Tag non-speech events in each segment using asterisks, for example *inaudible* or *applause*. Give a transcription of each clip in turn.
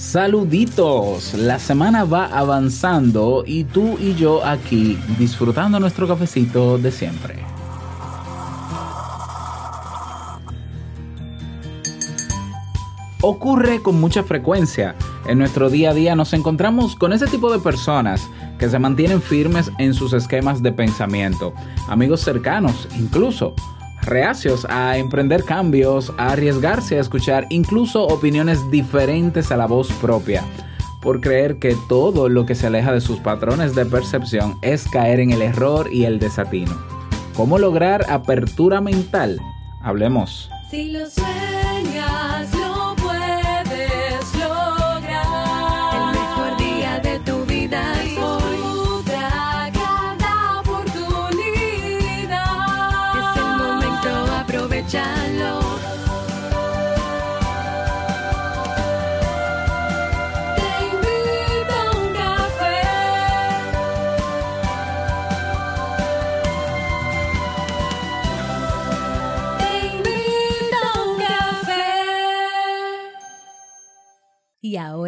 Saluditos, la semana va avanzando y tú y yo aquí disfrutando nuestro cafecito de siempre. Ocurre con mucha frecuencia. En nuestro día a día nos encontramos con ese tipo de personas que se mantienen firmes en sus esquemas de pensamiento, amigos cercanos incluso, reacios a emprender cambios, a arriesgarse a escuchar incluso opiniones diferentes a la voz propia, por creer que todo lo que se aleja de sus patrones de percepción es caer en el error y el desatino. ¿Cómo lograr apertura mental? Hablemos.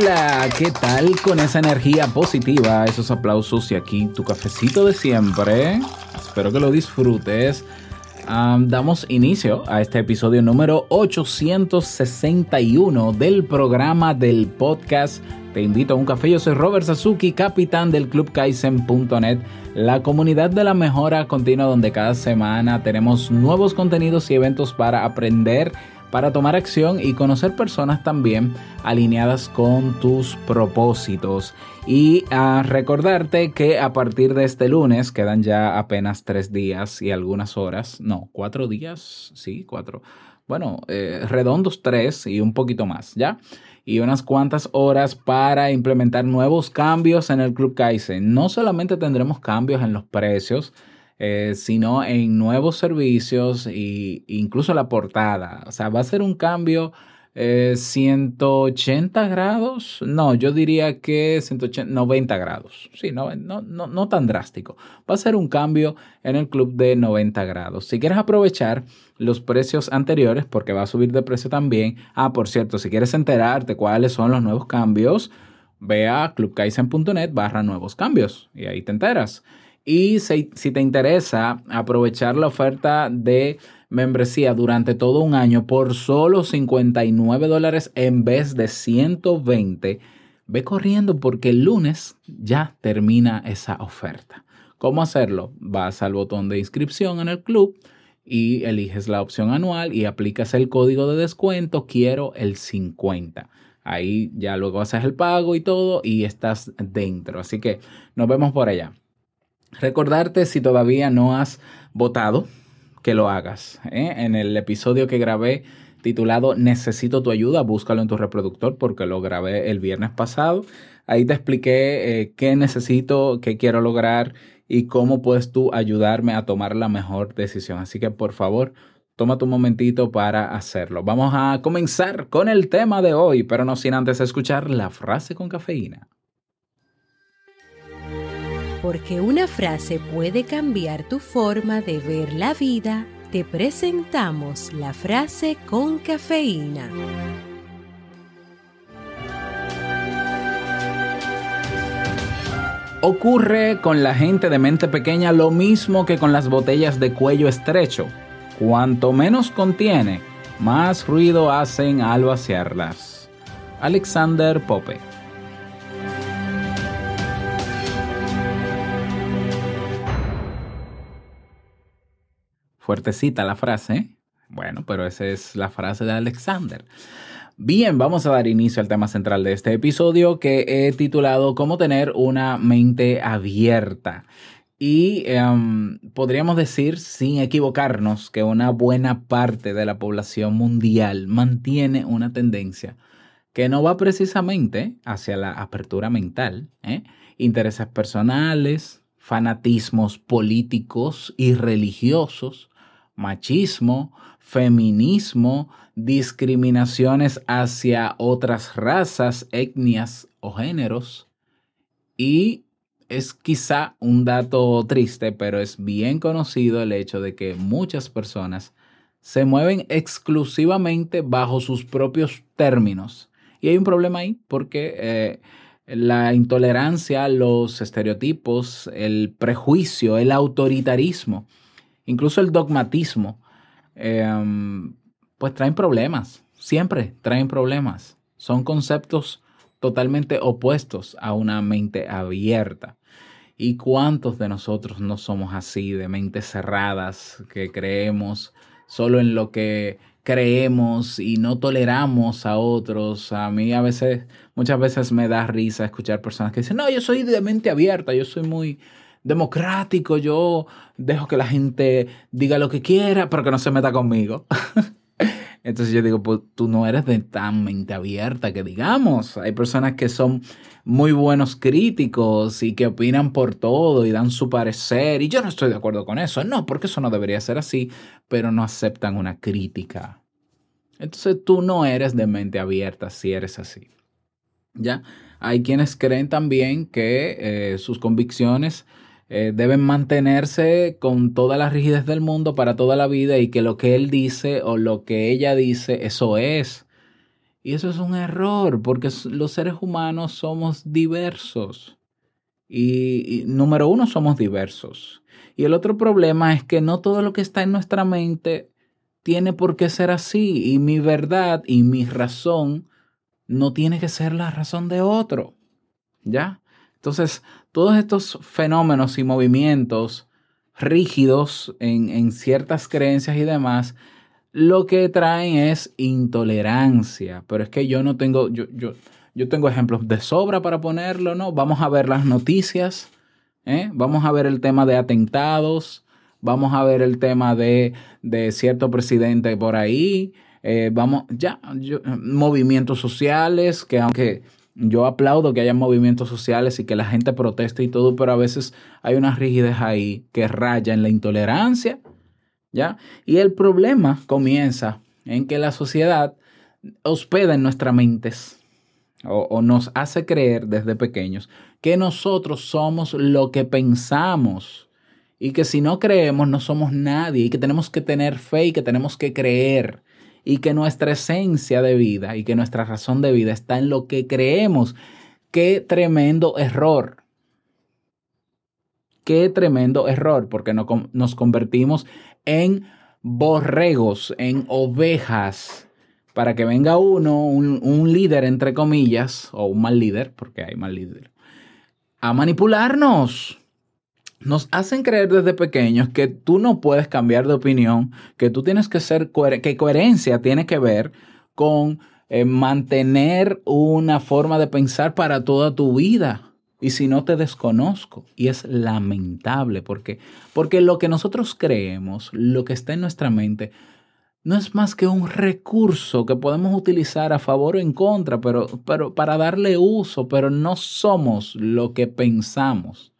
Hola, ¿qué tal con esa energía positiva, esos aplausos y aquí tu cafecito de siempre? Espero que lo disfrutes. Am, damos inicio a este episodio número 861 del programa del podcast Te invito a un café. Yo soy Robert Sasuki, capitán del Club Kaizen.net, la comunidad de la mejora continua donde cada semana tenemos nuevos contenidos y eventos para aprender para tomar acción y conocer personas también alineadas con tus propósitos. Y a recordarte que a partir de este lunes quedan ya apenas tres días y algunas horas, no, cuatro días, sí, cuatro. Bueno, eh, redondos tres y un poquito más, ¿ya? Y unas cuantas horas para implementar nuevos cambios en el Club Kaizen. No solamente tendremos cambios en los precios, eh, sino en nuevos servicios e incluso la portada. O sea, va a ser un cambio eh, 180 grados. No, yo diría que 180, 90 grados. Sí, no, no, no, no tan drástico. Va a ser un cambio en el club de 90 grados. Si quieres aprovechar los precios anteriores, porque va a subir de precio también. Ah, por cierto, si quieres enterarte cuáles son los nuevos cambios, ve a clubkaizen.net barra nuevos cambios y ahí te enteras. Y si, te interesa aprovechar la oferta de membresía durante todo un año por solo 59 dólares en vez de 120, ve corriendo porque el lunes ya termina esa oferta. ¿Cómo hacerlo? Vas al botón de inscripción en el club y eliges la opción anual y aplicas el código de descuento quiero el 50. Ahí ya luego haces el pago y todo y estás dentro. Así que nos vemos por allá. Recordarte si todavía no has votado, que lo hagas. ¿eh? En el episodio que grabé titulado Necesito tu ayuda, búscalo en tu reproductor porque lo grabé el viernes pasado. Ahí te expliqué eh, qué necesito, qué quiero lograr y cómo puedes tú ayudarme a tomar la mejor decisión. Así que por favor, toma tu momentito para hacerlo. Vamos a comenzar con el tema de hoy, pero no sin antes escuchar la frase con cafeína. Porque una frase puede cambiar tu forma de ver la vida, te presentamos la frase con cafeína. Ocurre con la gente de mente pequeña lo mismo que con las botellas de cuello estrecho. Cuanto menos contiene, más ruido hacen al vaciarlas. Alexander Pope Fuertecita la frase. Bueno, pero esa es la frase de Alexander. Bien, vamos a dar inicio al tema central de este episodio que he titulado Cómo tener una mente abierta. Y um, podríamos decir, sin equivocarnos, que una buena parte de la población mundial mantiene una tendencia que no va precisamente hacia la apertura mental, ¿eh? intereses personales, fanatismos políticos y religiosos, machismo, feminismo, discriminaciones hacia otras razas, etnias o géneros. Y es quizá un dato triste, pero es bien conocido el hecho de que muchas personas se mueven exclusivamente bajo sus propios términos. Y hay un problema ahí porque eh, la intolerancia, los estereotipos, el prejuicio, el autoritarismo, incluso el dogmatismo, em, pues traen problemas, siempre traen problemas. Son conceptos totalmente opuestos a una mente abierta. ¿Y cuántos de nosotros no somos así, de mentes cerradas, que creemos solo en lo que creemos y no toleramos a otros? A mí a veces, muchas veces me da risa escuchar personas que dicen, no, yo soy de mente abierta, yo soy muy democrático, yo dejo que la gente diga lo que quiera, pero que no se meta conmigo. *laughs* Entonces yo digo, pues tú no eres de tan mente abierta que digamos. Hay personas que son muy buenos críticos y que opinan por todo y dan su parecer. Y yo no estoy de acuerdo con eso. No, porque eso no debería ser así, pero no aceptan una crítica. Entonces tú no eres de mente abierta si eres así. ¿Ya? Hay quienes creen también que eh, sus convicciones eh, deben mantenerse con toda la rigidez del mundo para toda la vida y que lo que él dice o lo que ella dice, eso es. Y eso es un error, porque los seres humanos somos diversos. Y, y, número uno, somos diversos. Y el otro problema es que no todo lo que está en nuestra mente tiene por qué ser así. Y mi verdad y mi razón no tiene que ser la razón de otro. ¿Ya? Entonces, todos estos fenómenos y movimientos rígidos en, en, ciertas creencias y demás, lo que traen es intolerancia. Pero es que yo no tengo, yo, yo, yo tengo ejemplos de sobra para ponerlo, ¿no? Vamos a ver las noticias, ¿eh? vamos a ver el tema de atentados, vamos a ver el tema de, de cierto presidente por ahí, eh, vamos, ya, yo, movimientos sociales, que aunque yo aplaudo que haya movimientos sociales y que la gente proteste y todo, pero a veces hay una rigidez ahí que raya en la intolerancia, ¿ya? Y el problema comienza en que la sociedad hospeda en nuestras mentes o, o nos hace creer desde pequeños que nosotros somos lo que pensamos y que si no creemos no somos nadie y que tenemos que tener fe y que tenemos que creer y que nuestra esencia de vida y que nuestra razón de vida está en lo que creemos. Qué tremendo error. Qué tremendo error, porque no, nos convertimos en borregos, en ovejas, para que venga uno, un, un, líder, entre comillas, o un mal líder, porque hay mal líder, a manipularnos nos hacen creer desde pequeños que tú no puedes cambiar de opinión, que tú tienes que ser, coher que coherencia tiene que ver con eh, mantener una forma de pensar para toda tu vida. Y si no te desconozco, y es lamentable porque porque lo que nosotros creemos, lo que está en nuestra mente, no es más que un recurso que podemos utilizar a favor o en contra, pero, pero para darle uso, pero no somos lo que pensamos.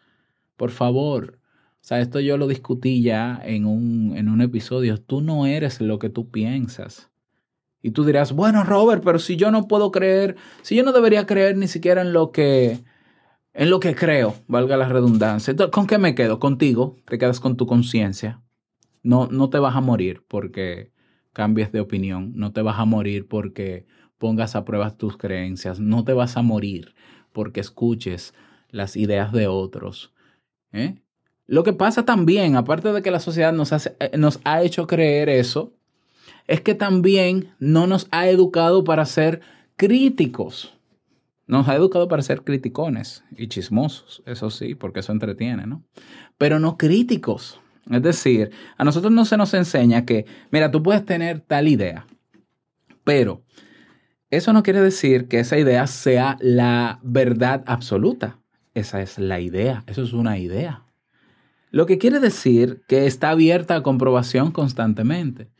Por favor. O sea, esto yo lo discutí ya en un, en un episodio. Tú no eres lo que tú piensas. Y tú dirás, bueno, Robert, pero si yo no puedo creer, si yo no debería creer ni siquiera en lo que, en lo que creo, valga la redundancia. ¿Con qué me quedo? Contigo, te quedas con tu conciencia. No, no te vas a morir porque cambies de opinión. No te vas a morir porque pongas a prueba tus creencias. No te vas a morir porque escuches las ideas de otros. ¿Eh? Lo que pasa también, aparte de que la sociedad nos, eh, nos ha hecho creer eso, es que también no nos ha educado para ser críticos. Nos ha educado para ser criticones y chismosos, eso sí, porque eso entretiene, ¿no? Pero no críticos. Es decir, a nosotros no se nos enseña que, mira, tú puedes tener tal idea, pero eso no quiere decir que esa idea sea la verdad absoluta. Esa es la idea, eso es una idea. Lo que quiere decir que está abierta a comprobación constantemente.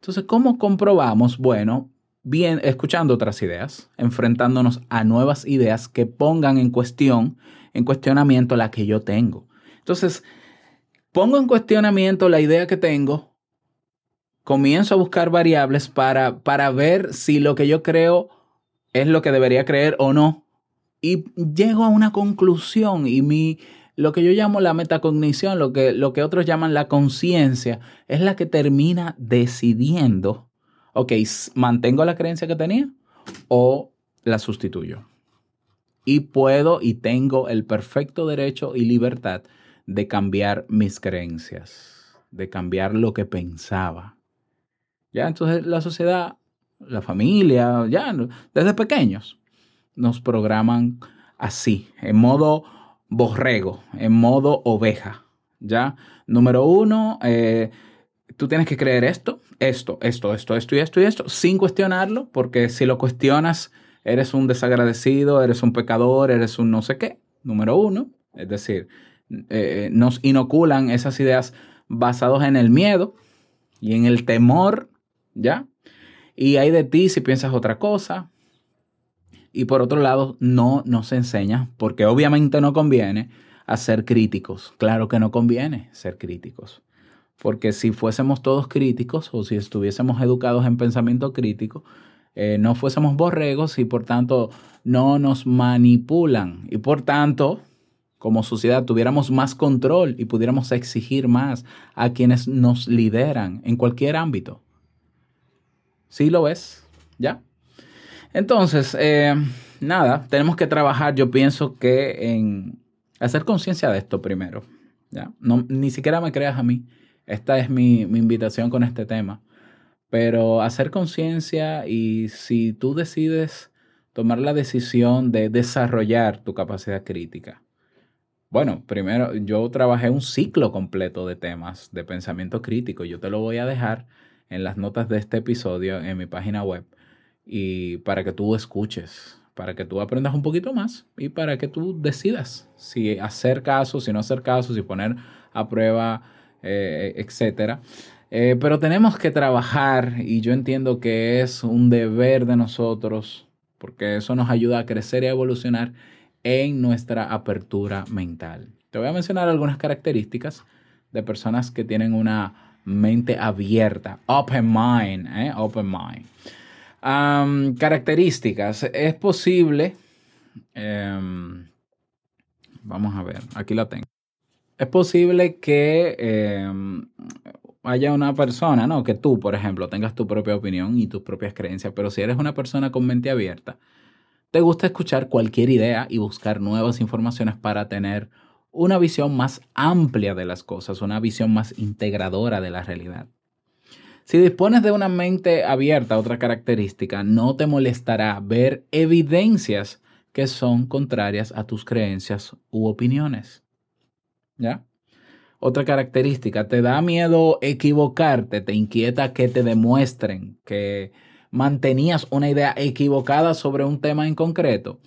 Entonces, ¿cómo comprobamos? Bueno, bien, escuchando otras ideas, enfrentándonos a nuevas ideas que pongan en cuestión, en cuestionamiento la que yo tengo. Entonces, pongo en cuestionamiento la idea que tengo, comienzo a buscar variables para, para ver si lo que yo creo es lo que debería creer o no. Y llego a una conclusión y mi, lo que yo llamo la metacognición, lo que, lo que otros llaman la conciencia, es la que termina decidiendo, ok, mantengo la creencia que tenía o la sustituyo. Y puedo y tengo el perfecto derecho y libertad de cambiar mis creencias, de cambiar lo que pensaba. Ya, entonces la sociedad, la familia, ya, desde pequeños, nos programan así, en modo borrego, en modo oveja. Ya, número uno, eh, tú tienes que creer esto, esto, esto, esto, esto y esto y esto, sin cuestionarlo, porque si lo cuestionas, eres un desagradecido, eres un pecador, eres un no sé qué. Número uno, es decir, eh, nos inoculan esas ideas basadas en el miedo y en el temor, ¿ya? Y hay de ti si piensas otra cosa. Y por otro lado, no nos enseña, porque obviamente no conviene, a ser críticos. Claro que no conviene ser críticos. Porque si fuésemos todos críticos o si estuviésemos educados en pensamiento crítico, eh, no fuésemos borregos y por tanto no nos manipulan. Y por tanto, como sociedad, tuviéramos más control y pudiéramos exigir más a quienes nos lideran en cualquier ámbito. ¿Sí lo ves? ¿Ya? Entonces, eh, nada, tenemos que trabajar, yo pienso que en hacer conciencia de esto primero. ¿ya? No, ni siquiera me creas a mí. Esta es mi, mi invitación con este tema. Pero hacer conciencia y si tú decides tomar la decisión de desarrollar tu capacidad crítica. Bueno, primero yo trabajé un ciclo completo de temas de pensamiento crítico. Yo te lo voy a dejar en las notas de este episodio en mi página web y para que tú escuches, para que tú aprendas un poquito más y para que tú decidas si hacer caso, si no hacer caso, si poner a prueba, eh, etcétera. Eh, pero tenemos que trabajar y yo entiendo que es un deber de nosotros porque eso nos ayuda a crecer y a evolucionar en nuestra apertura mental. Te voy a mencionar algunas características de personas que tienen una mente abierta, open mind, ¿eh? open mind. Características. Es posible, em, vamos a ver, aquí la tengo. Es posible que em, haya una persona, ¿no? Que tú, por ejemplo, tengas tu propia opinión y tus propias creencias, pero si eres una persona con mente abierta, te gusta escuchar cualquier idea y buscar nuevas informaciones para tener una visión más amplia de las cosas, una visión más integradora de la realidad. Si dispones de una mente abierta, otra característica, no te molestará ver evidencias que son contrarias a tus creencias u opiniones. ¿Ya? Otra característica, te da miedo equivocarte, te inquieta que te demuestren que mantenías una idea equivocada sobre un tema en concreto.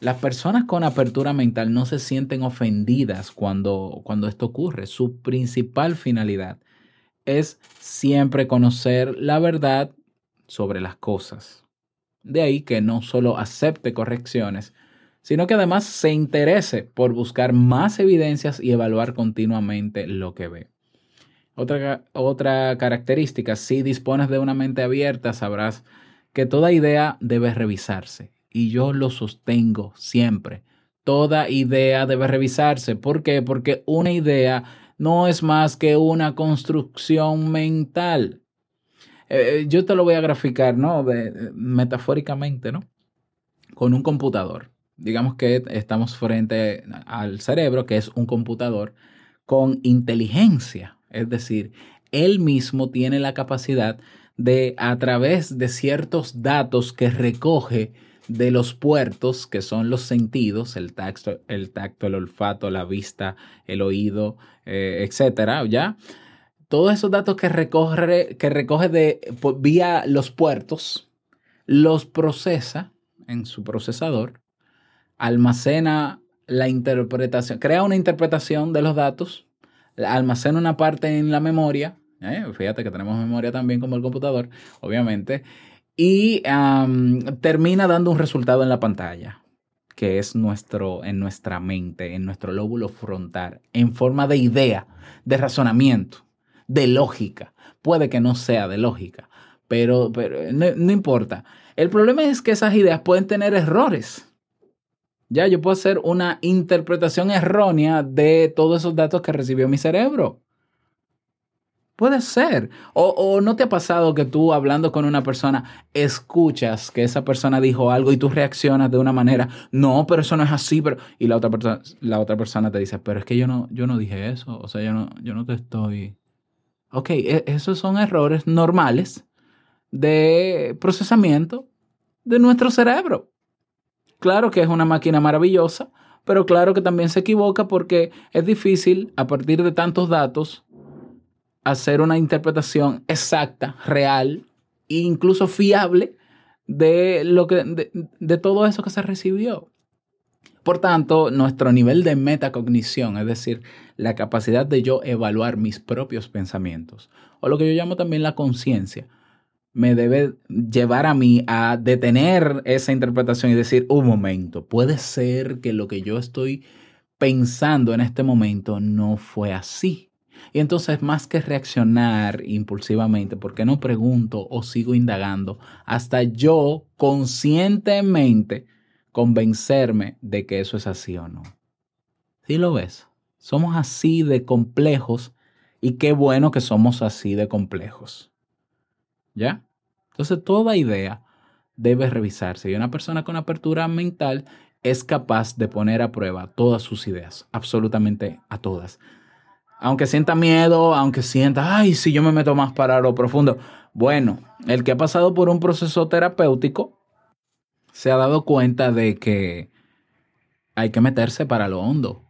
Las personas con apertura mental no se sienten ofendidas cuando, cuando esto ocurre. Su principal finalidad es siempre conocer la verdad sobre las cosas. De ahí que no solo acepte correcciones, sino que además se interese por buscar más evidencias y evaluar continuamente lo que ve. Otra, otra característica, si dispones de una mente abierta, sabrás que toda idea debe revisarse. Y yo lo sostengo siempre. Toda idea debe revisarse. ¿Por qué? Porque una idea no es más que una construcción mental. Eh, yo te lo voy a graficar, ¿no? De, metafóricamente, ¿no? Con un computador. Digamos que estamos frente al cerebro, que es un computador con inteligencia. Es decir, él mismo tiene la capacidad de, a través de ciertos datos que recoge de los puertos, que son los sentidos, el tacto, el, tacto, el olfato, la vista, el oído, eh, etcétera, ¿ya? Todos esos datos que recoge, que recoge de, vía los puertos, los procesa en su procesador, almacena la interpretación, crea una interpretación de los datos, almacena una parte en la memoria, ¿eh? fíjate que tenemos memoria también como el computador, obviamente, y termina dando un resultado en la pantalla. que es nuestro, en nuestra mente, en nuestro lóbulo frontal, en forma de idea, de razonamiento, de lógica. Puede que no sea de lógica, pero, pero no, no importa. El problema es que esas ideas pueden tener errores. Ya yo puedo hacer una interpretación errónea de todos esos datos que recibió mi cerebro. Puede ser. O, o, no te ha pasado que tú hablando con una persona escuchas que esa persona dijo algo y tú reaccionas de una manera, no, pero eso no es así, pero y la otra persona la otra persona te dice, pero es que yo no yo no dije eso, o sea, yo no yo no te estoy Ok, e, esos son errores normales de procesamiento de nuestro cerebro. Claro que es una máquina maravillosa, pero claro que también se equivoca porque es difícil a partir de tantos datos hacer una interpretación exacta, real e incluso fiable de, lo que, de, todo eso que se recibió. Por tanto, nuestro nivel de metacognición, es decir, la capacidad de yo evaluar mis propios pensamientos, o lo que yo llamo también la conciencia, me debe llevar a mí a detener esa interpretación y decir, un momento, puede ser que lo que yo estoy pensando en este momento no fue así. Y entonces, más que reaccionar impulsivamente, ¿por qué no pregunto o sigo indagando hasta yo conscientemente convencerme de que eso es así o no? ¿Sí lo ves? Somos así de complejos y qué bueno que somos así de complejos. ¿Ya? Entonces, toda idea debe revisarse y una persona con apertura mental es capaz de poner a prueba todas sus ideas, absolutamente a todas aunque sienta miedo, aunque sienta, ay, si yo me meto más para lo profundo. Bueno, el que ha pasado por un proceso terapéutico se ha dado cuenta de que hay que meterse para lo hondo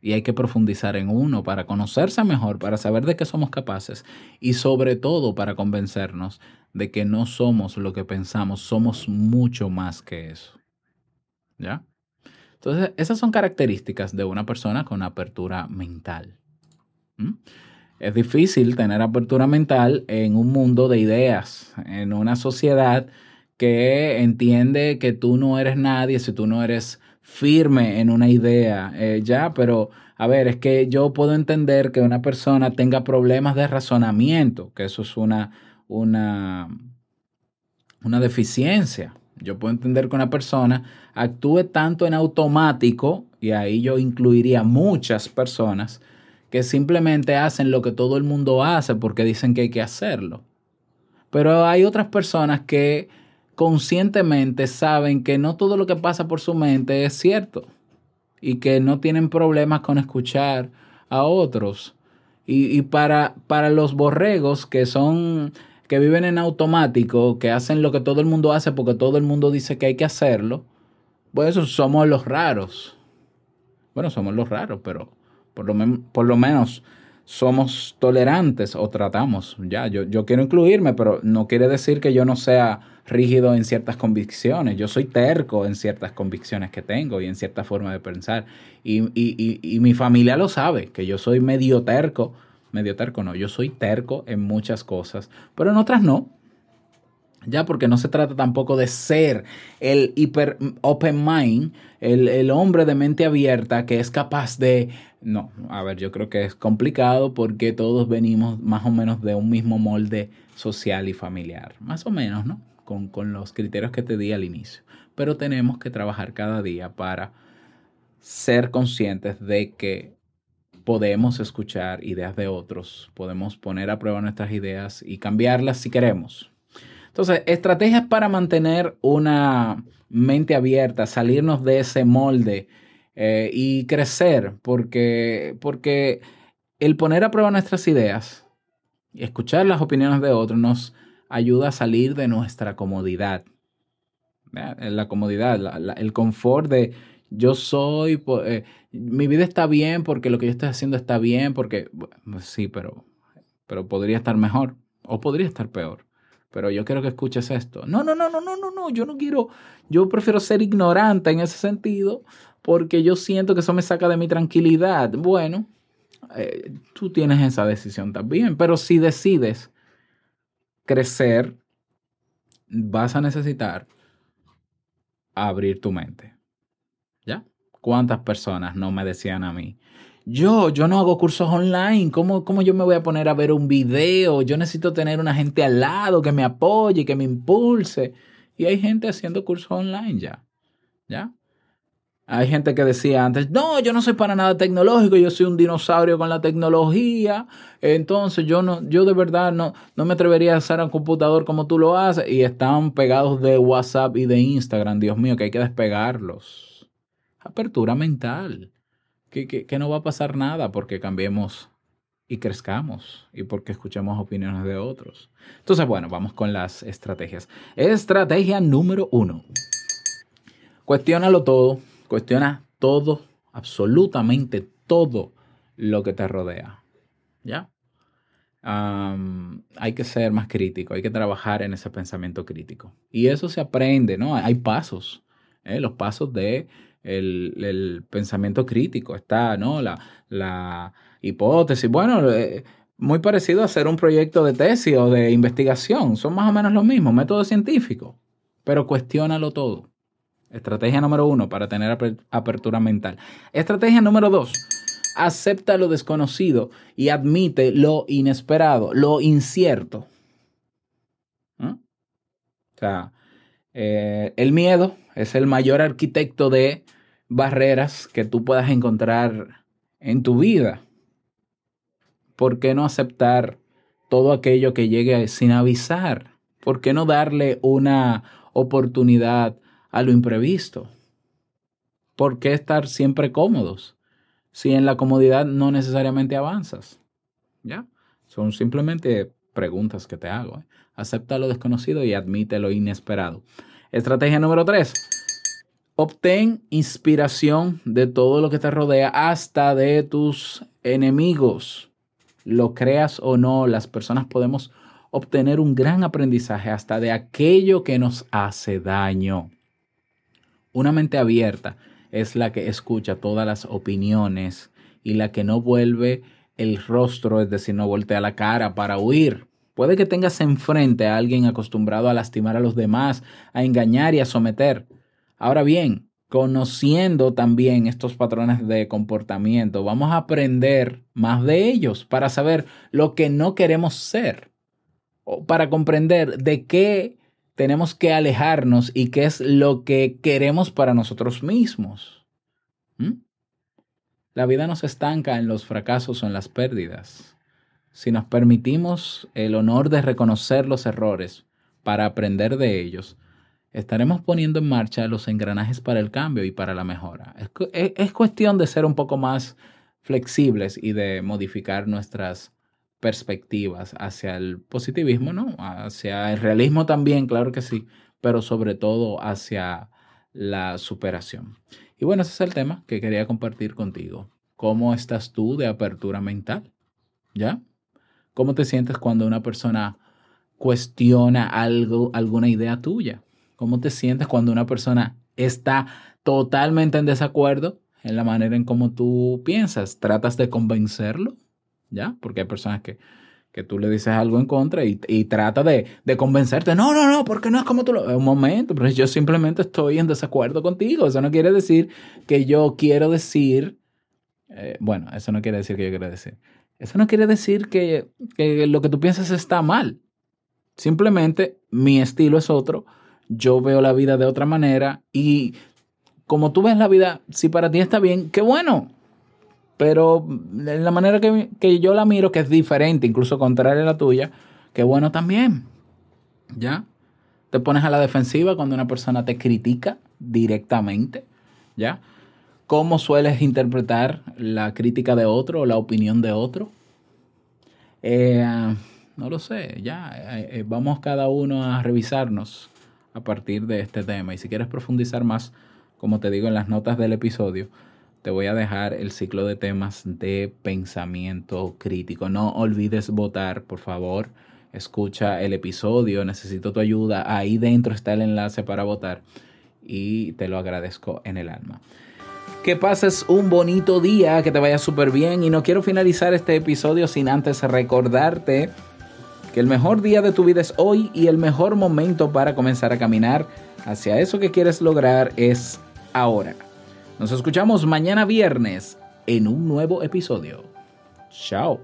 y hay que profundizar en uno para conocerse mejor, para saber de qué somos capaces y sobre todo para convencernos de que no somos lo que pensamos, somos mucho más que eso. ¿Ya? Entonces, esas son características de una persona con apertura mental. Es difícil tener apertura mental en un mundo de ideas, en una sociedad que entiende que tú no eres nadie si tú no eres firme en una idea. Eh, ya, pero a ver, es que yo puedo entender que una persona tenga problemas de razonamiento, que eso es una, una, una deficiencia. Yo puedo entender que una persona actúe tanto en automático, y ahí yo incluiría muchas personas, que simplemente hacen lo que todo el mundo hace porque dicen que hay que hacerlo. Pero hay otras personas que conscientemente saben que no todo lo que pasa por su mente es cierto y que no tienen problemas con escuchar a otros. Y, y para, para los borregos que son que viven en automático, que hacen lo que todo el mundo hace porque todo el mundo dice que hay que hacerlo, pues somos los raros. Bueno, somos los raros, pero por lo, por lo menos somos tolerantes o tratamos. Ya, yo, yo quiero incluirme, pero no quiere decir que yo no sea rígido en ciertas convicciones. Yo soy terco en ciertas convicciones que tengo y en cierta forma de pensar. Y, y, y, y, mi familia lo sabe, que yo soy medio terco. Medio terco no, yo soy terco en muchas cosas, pero en otras no. Ya, porque no se trata tampoco de ser el hiper open mind, el, el, hombre de mente abierta que es capaz de... No, a ver, yo creo que es complicado porque todos venimos más o menos de un mismo molde social y familiar. Más o menos, ¿no? Con, con los criterios que te di al inicio. Pero tenemos que trabajar cada día para ser conscientes de que podemos escuchar ideas de otros, podemos poner a prueba nuestras ideas y cambiarlas si queremos entonces, estrategias para mantener una mente abierta, salirnos de ese molde eh, y crecer, porque, porque el poner a prueba nuestras ideas y escuchar las opiniones de otros nos ayuda a salir de nuestra comodidad. La comodidad, la, la, el confort de yo soy, eh, mi vida está bien porque lo que yo estoy haciendo está bien, porque sí, pero, pero podría estar mejor o podría estar peor pero yo quiero que escuches esto. No, no, no, no, no, no, no, yo no quiero, yo prefiero ser ignorante en ese sentido porque yo siento que eso me saca de mi tranquilidad. Bueno, eh, tú tienes esa decisión también, pero si decides crecer, vas a necesitar abrir tu mente. ¿Cuántas personas no me decían a mí? Yo, yo no hago cursos online. ¿Cómo, ¿Cómo yo me voy a poner a ver un video? Yo necesito tener una gente al lado que me apoye, que me impulse. Y hay gente haciendo cursos online ya. ¿Ya? Hay gente que decía antes, no, yo no soy para nada tecnológico, yo soy un dinosaurio con la tecnología, entonces yo no, yo de verdad no, no me atrevería a hacer un computador como tú lo haces. Y están pegados de WhatsApp y de Instagram, Dios mío, que hay que despegarlos. Apertura mental. Que, que, no va a pasar nada porque cambiemos y crezcamos y porque escuchemos opiniones de otros. Entonces, bueno, vamos con las estrategias. Estrategia número uno. Cuestiónalo todo, cuestiona todo, absolutamente todo lo que te rodea. ¿Ya? Hay que ser más crítico, hay que trabajar en ese pensamiento crítico. Y eso se aprende, ¿no? Hay pasos, ¿eh? los pasos de el, pensamiento crítico. Está, ¿no? La, la hipótesis. Bueno, eh, muy parecido a hacer un proyecto de tesis o de investigación. Son más o menos lo mismo, método científico. Pero cuestiónalo todo. Estrategia número uno para tener aper- apertura mental. Estrategia número dos. Acepta lo desconocido y admite lo inesperado, lo incierto. ¿Mm? O sea, eh, el miedo es el mayor arquitecto de barreras que tú puedas encontrar en tu vida. ¿Por qué no aceptar todo aquello que llegue sin avisar? ¿Por qué no darle una oportunidad a lo imprevisto? ¿Por qué estar siempre cómodos si en la comodidad no necesariamente avanzas? ¿Ya? Son simplemente preguntas que te hago. ¿eh? Acepta lo desconocido y admite lo inesperado. Estrategia número tres. Obtén inspiración de todo lo que te rodea, hasta de tus enemigos. Lo creas o no, las personas podemos obtener un gran aprendizaje hasta de aquello que nos hace daño. Una mente abierta es la que escucha todas las opiniones y la que no vuelve el rostro, es decir, no voltea la cara para huir. Puede que tengas enfrente a alguien acostumbrado a lastimar a los demás, a engañar y a someter. Ahora bien, conociendo también estos patrones de comportamiento, vamos a aprender más de ellos para saber lo que no queremos ser, o para comprender de qué tenemos que alejarnos y qué es lo que queremos para nosotros mismos. ¿Mm? La vida no se estanca en los fracasos o en las pérdidas. Si nos permitimos el honor de reconocer los errores para aprender de ellos, estaremos poniendo en marcha los engranajes para el cambio y para la mejora. Es- es cuestión de ser un poco más flexibles y de modificar nuestras perspectivas hacia el positivismo, ¿no? Hacia el realismo también, claro que sí, pero sobre todo hacia la superación. Y bueno, ese es el tema que quería compartir contigo. ¿Cómo estás tú de apertura mental? ¿Ya? ¿Cómo te sientes cuando una persona cuestiona algo, alguna idea tuya? ¿Cómo te sientes cuando una persona está totalmente en desacuerdo en la manera en cómo tú piensas? ¿Tratas de convencerlo? ¿Ya? Porque hay personas que, que tú le dices algo en contra y, y trata de, de convencerte. No, no, no, porque no es como tú lo... Un momento, pero yo simplemente estoy en desacuerdo contigo. Eso no quiere decir que yo quiero decir... eh, bueno, eso no quiere decir que yo quiero decir. Eso no quiere decir que, que lo que tú piensas está mal. Simplemente mi estilo es otro. Yo veo la vida de otra manera y como tú ves la vida, si para ti está bien, qué bueno. Pero la manera que, que yo la miro, que es diferente, incluso contraria a la tuya, qué bueno también. ¿Ya? Te pones a la defensiva cuando una persona te critica directamente. ¿Ya? ¿Cómo sueles interpretar la crítica de otro o la opinión de otro? Eh, no lo sé, ya. eh, eh, vamos cada uno a revisarnos a partir de este tema. Y si quieres profundizar más, como te digo en las notas del episodio, te voy a dejar el ciclo de temas de pensamiento crítico. No olvides votar, por favor. Escucha el episodio, necesito tu ayuda. Ahí dentro está el enlace para votar y te lo agradezco en el alma. Que pases un bonito día, que te vaya súper bien y no quiero finalizar este episodio sin antes recordarte que el mejor día de tu vida es hoy y el mejor momento para comenzar a caminar hacia eso que quieres lograr es ahora. Nos escuchamos mañana viernes en un nuevo episodio. Chao.